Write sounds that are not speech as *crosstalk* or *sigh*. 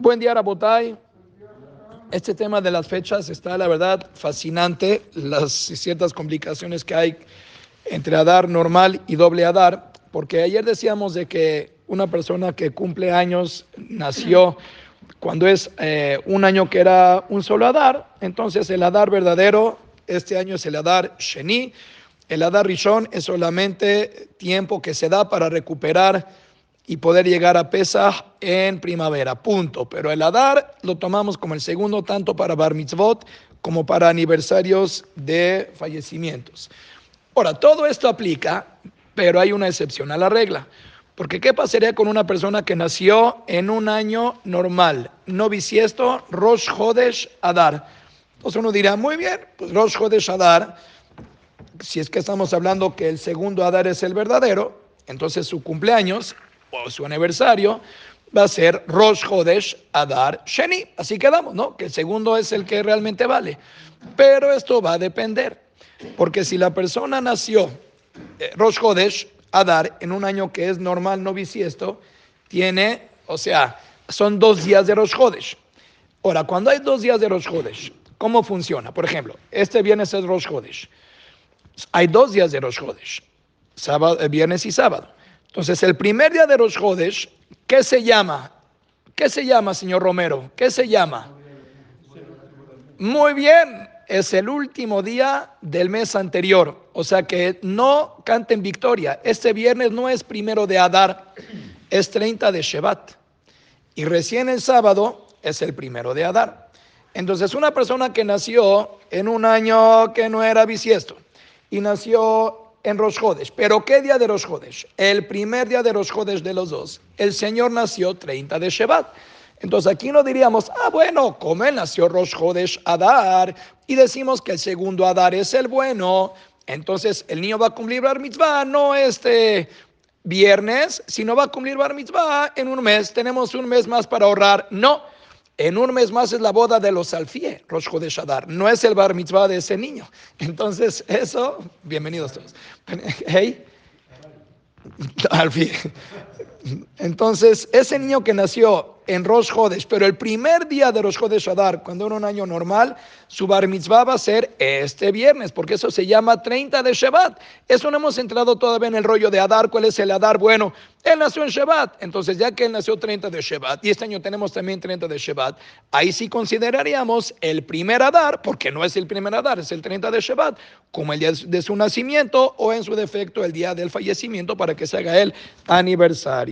Buen día, Rabotay. Este tema de las fechas está, la verdad, fascinante. Las ciertas complicaciones que hay entre Adar normal y doble Adar. Porque ayer decíamos de que una persona que cumple años nació cuando es eh, un año que era un solo Adar. Entonces, el Adar verdadero, este año es el Adar Sheni. El Adar Rishon es solamente tiempo que se da para recuperar y poder llegar a Pesach en primavera, punto. Pero el Adar lo tomamos como el segundo tanto para Bar Mitzvot como para aniversarios de fallecimientos. Ahora, todo esto aplica, pero hay una excepción a la regla. Porque ¿qué pasaría con una persona que nació en un año normal, no bisiesto, Rosh Hodesh Adar? Entonces uno dirá, muy bien, pues Rosh Hodesh Adar, si es que estamos hablando que el segundo Adar es el verdadero, entonces su cumpleaños o su aniversario va a ser Rosh Hodesh Adar Sheni. Así quedamos, ¿no? Que el segundo es el que realmente vale. Pero esto va a depender, porque si la persona nació eh, Rosh Adar en un año que es normal, no bisiesto, tiene, o sea, son dos días de Rosh Hodesh. Ahora, cuando hay dos días de Rosh Hodesh, ¿cómo funciona? Por ejemplo, este viernes es Rosh Hodesh. Hay dos días de Rosh Hodesh, sábado, eh, viernes y sábado. Entonces, el primer día de Rosh Hodesh, ¿qué se llama? ¿Qué se llama, señor Romero? ¿Qué se llama? Muy bien, es el último día del mes anterior. O sea que no canten victoria. Este viernes no es primero de Adar, es 30 de Shevat. Y recién el sábado es el primero de Adar. Entonces, una persona que nació en un año que no era bisiesto y nació en Rosh Hodesh. ¿Pero qué día de Rosh Hodesh? El primer día de Rosh Hodesh de los dos. El Señor nació 30 de Shevat. Entonces aquí no diríamos, ah, bueno, como él nació Rosh Hodesh Adar, y decimos que el segundo Adar es el bueno, entonces el niño va a cumplir Bar Mitzvah, no este viernes, sino va a cumplir Bar Mitzvah en un mes. Tenemos un mes más para ahorrar. No. En un mes más es la boda de los Alfie, Rosh de Shadar. No es el bar mitzvah de ese niño. Entonces, eso, bienvenidos todos. *laughs* Hey, Alfie. Entonces, ese niño que nació en Rosh Hodesh, pero el primer día de Rosh Adar, cuando era un año normal, su bar mitzvah va a ser este viernes, porque eso se llama 30 de Shevat. Eso no hemos entrado todavía en el rollo de Adar. ¿Cuál es el Adar? Bueno, él nació en Shevat, entonces ya que él nació 30 de Shevat, y este año tenemos también 30 de Shevat, ahí sí consideraríamos el primer Adar, porque no es el primer Adar, es el 30 de Shevat, como el día de su nacimiento o en su defecto el día del fallecimiento para que se haga el aniversario.